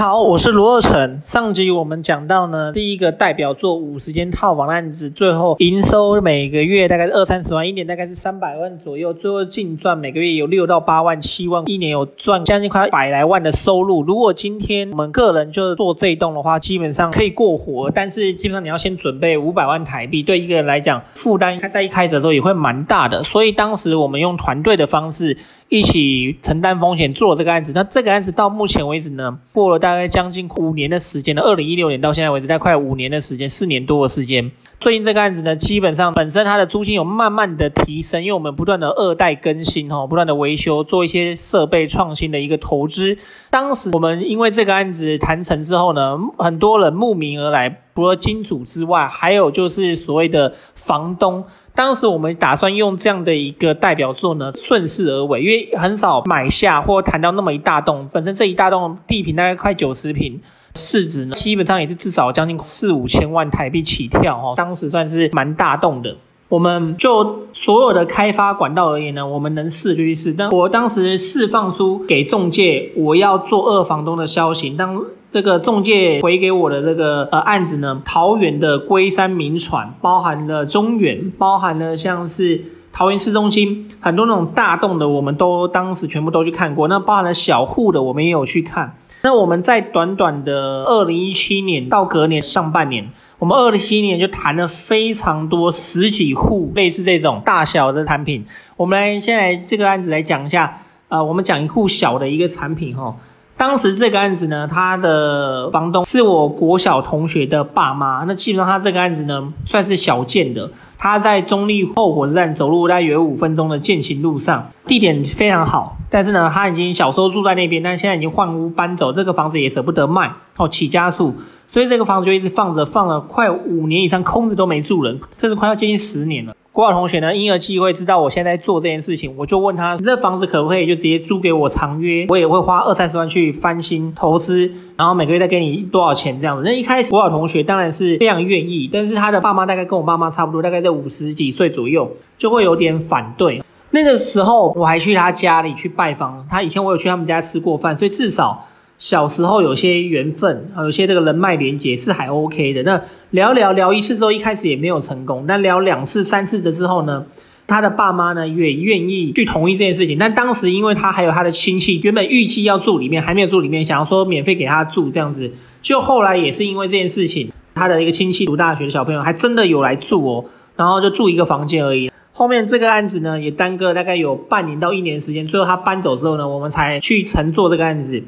好，我是罗二成。上集我们讲到呢，第一个代表作五十间套房的案子，最后营收每个月大概是二三十万，一年大概是三百万左右，最后净赚每个月有六到八万、七万，一年有赚将近快百来万的收入。如果今天我们个人就是做这一栋的话，基本上可以过活，但是基本上你要先准备五百万台币，对一个人来讲负担在一开始的时候也会蛮大的。所以当时我们用团队的方式一起承担风险做这个案子。那这个案子到目前为止呢，过了。大大概将近五年的时间了，二零一六年到现在为止，大概快五年的时间，四年多的时间。最近这个案子呢，基本上本身它的租金有慢慢的提升，因为我们不断的二代更新哈，不断的维修，做一些设备创新的一个投资。当时我们因为这个案子谈成之后呢，很多人慕名而来。除了金主之外，还有就是所谓的房东。当时我们打算用这样的一个代表作呢，顺势而为，因为很少买下或谈到那么一大栋。本身这一大栋地坪大概快九十坪，市值呢基本上也是至少将近四五千万台币起跳哈。当时算是蛮大栋的。我们就所有的开发管道而言呢，我们能试就去试。但我当时释放出给中介，我要做二房东的消息。当这个中介回给我的这个呃案子呢，桃园的龟山铭传，包含了中原，包含了像是桃园市中心很多那种大栋的，我们都当时全部都去看过。那包含了小户的，我们也有去看。那我们在短短的二零一七年到隔年上半年，我们二零一七年就谈了非常多十几户类似这种大小的产品。我们来先来这个案子来讲一下，呃，我们讲一户小的一个产品哈。当时这个案子呢，他的房东是我国小同学的爸妈。那基本上他这个案子呢，算是小件的。他在中立后火车站走路大约有五分钟的健行路上，地点非常好。但是呢，他已经小时候住在那边，但现在已经换屋搬走，这个房子也舍不得卖哦，起家数，所以这个房子就一直放着，放了快五年以上，空着都没住人，甚至快要接近十年了。国小同学呢，因而机会知道我现在做这件事情，我就问他：你这房子可不可以就直接租给我长约？我也会花二三十万去翻新投资，然后每个月再给你多少钱这样子。那一开始国小同学当然是非常愿意，但是他的爸妈大概跟我爸妈差不多，大概在五十几岁左右，就会有点反对。那个时候我还去他家里去拜访他，以前我有去他们家吃过饭，所以至少。小时候有些缘分，有些这个人脉连接是还 OK 的。那聊聊聊一次之后，一开始也没有成功。但聊两次、三次的之后呢，他的爸妈呢也愿意去同意这件事情。但当时因为他还有他的亲戚，原本预计要住里面，还没有住里面，想要说免费给他住这样子。就后来也是因为这件事情，他的一个亲戚读大学的小朋友还真的有来住哦，然后就住一个房间而已。后面这个案子呢也耽搁了大概有半年到一年时间，最后他搬走之后呢，我们才去承做这个案子。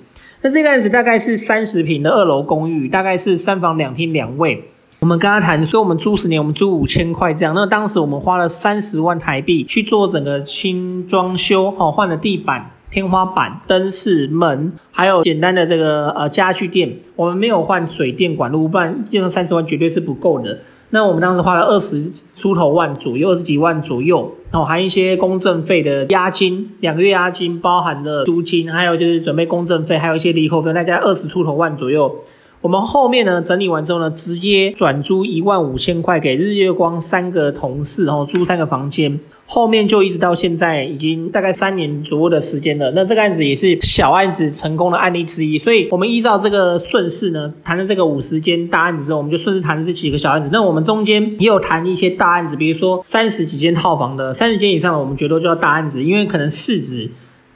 那这个案子大概是三十平的二楼公寓，大概是三房两厅两卫。我们跟他谈，说我们租十年，我们租五千块这样。那当时我们花了三十万台币去做整个轻装修，哈，换了地板、天花板、灯饰、门，还有简单的这个呃家具店。我们没有换水电管路，不然这样三十万绝对是不够的。那我们当时花了二十出头万左右，二十几万左右，然后含一些公证费的押金，两个月押金包含了租金，还有就是准备公证费，还有一些离扣费，大概二十出头万左右。我们后面呢整理完之后呢，直接转租一万五千块给日月光三个同事，然后租三个房间。后面就一直到现在，已经大概三年左右的时间了。那这个案子也是小案子成功的案例之一。所以我们依照这个顺势呢，谈了这个五十间大案子之后，我们就顺势谈了这几个小案子。那我们中间也有谈一些大案子，比如说三十几间套房的，三十间以上的，我们觉得就叫大案子，因为可能市值。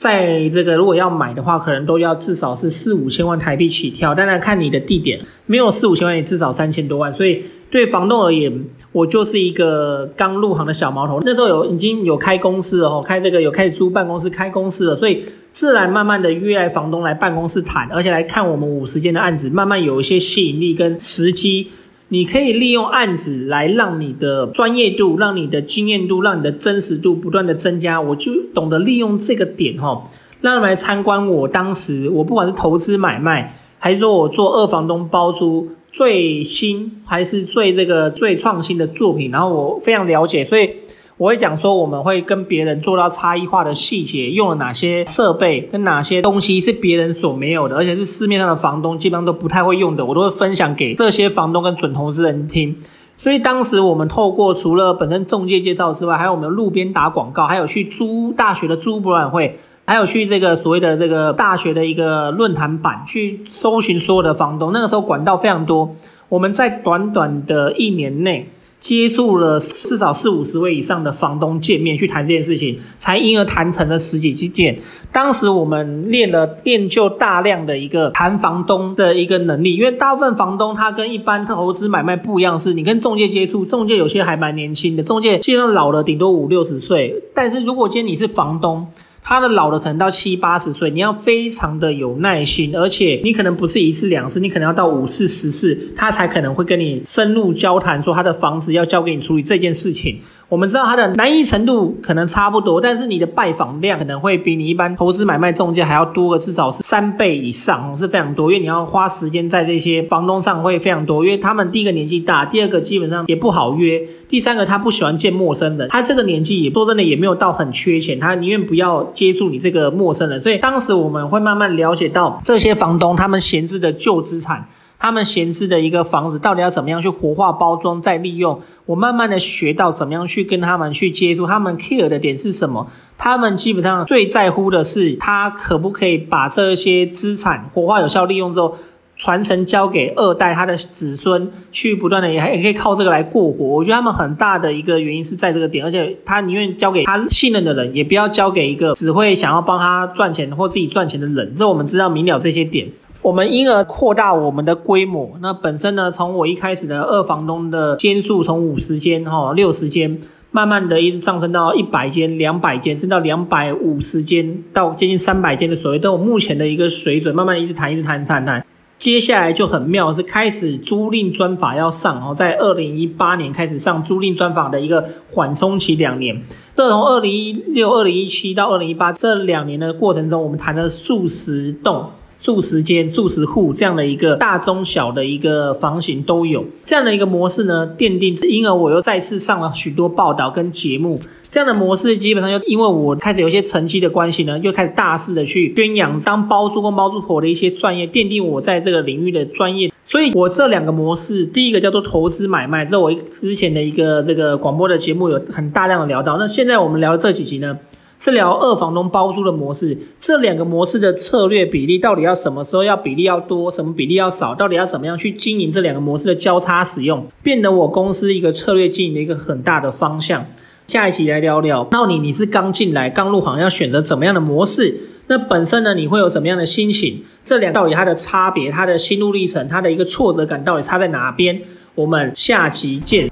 在这个如果要买的话，可能都要至少是四五千万台币起跳。当然看你的地点，没有四五千万也至少三千多万。所以对房东而言，我就是一个刚入行的小毛头。那时候有已经有开公司了，开这个有开始租办公室开公司了，所以自然慢慢的约来房东来办公室谈，而且来看我们五十间的案子，慢慢有一些吸引力跟时机。你可以利用案子来让你的专业度、让你的经验度、让你的真实度不断的增加。我就懂得利用这个点哈，让他们来参观我当时我不管是投资买卖，还是说我做二房东包租最新还是最这个最创新的作品，然后我非常了解，所以。我会讲说，我们会跟别人做到差异化的细节，用了哪些设备跟哪些东西是别人所没有的，而且是市面上的房东基本上都不太会用的，我都会分享给这些房东跟准投资人听。所以当时我们透过除了本身中介介绍之外，还有我们路边打广告，还有去租大学的租博览会，还有去这个所谓的这个大学的一个论坛版去搜寻所有的房东，那个时候管道非常多，我们在短短的一年内。接触了至少四五十位以上的房东见面去谈这件事情，才因而谈成了十几件。当时我们练了练就大量的一个谈房东的一个能力，因为大部分房东他跟一般投资买卖不一样，是你跟中介接触，中介有些还蛮年轻的，中介现在老了顶多五六十岁，但是如果今天你是房东。他的老的可能到七八十岁，你要非常的有耐心，而且你可能不是一次两次，你可能要到五次十次，他才可能会跟你深入交谈，说他的房子要交给你处理这件事情。我们知道它的难易程度可能差不多，但是你的拜访量可能会比你一般投资买卖中介还要多个至少是三倍以上，是非常多。因为你要花时间在这些房东上会非常多，因为他们第一个年纪大，第二个基本上也不好约，第三个他不喜欢见陌生人，他这个年纪也说真的也没有到很缺钱，他宁愿不要接触你这个陌生人。所以当时我们会慢慢了解到这些房东他们闲置的旧资产。他们闲置的一个房子到底要怎么样去活化包装再利用？我慢慢的学到怎么样去跟他们去接触，他们 care 的点是什么？他们基本上最在乎的是他可不可以把这些资产活化有效利用之后传承交给二代他的子孙去不断的也还也可以靠这个来过活。我觉得他们很大的一个原因是在这个点，而且他宁愿交给他信任的人，也不要交给一个只会想要帮他赚钱或自己赚钱的人。这我们知道明了这些点。我们因而扩大我们的规模。那本身呢，从我一开始的二房东的间数，从五十间哈、六十间，慢慢的一直上升到一百间、两百间，甚至到两百五十间，到接近三百间的所谓，都有目前的一个水准，慢慢一直谈，一直谈，谈，谈。接下来就很妙，是开始租赁专法要上哦，在二零一八年开始上租赁专法的一个缓冲期两年。这从二零一六、二零一七到二零一八这两年的过程中，我们谈了数十栋。数十间、数十户这样的一个大中小的一个房型都有，这样的一个模式呢，奠定，因而我又再次上了许多报道跟节目。这样的模式基本上又因为我开始有一些成绩的关系呢，又开始大肆的去宣扬当包租公包租婆的一些专业，奠定我在这个领域的专业。所以，我这两个模式，第一个叫做投资买卖，这我之前的一个这个广播的节目有很大量的聊到。那现在我们聊的这几集呢，治疗二房东包租的模式，这两个模式的策略比例到底要什么时候要比例要多，什么比例要少，到底要怎么样去经营这两个模式的交叉使用，变得我公司一个策略经营的一个很大的方向。下一期来聊聊，到底你是刚进来刚入行要选择怎么样的模式？那本身呢，你会有什么样的心情？这两到底它的差别，它的心路历程，它的一个挫折感到底差在哪边？我们下期见。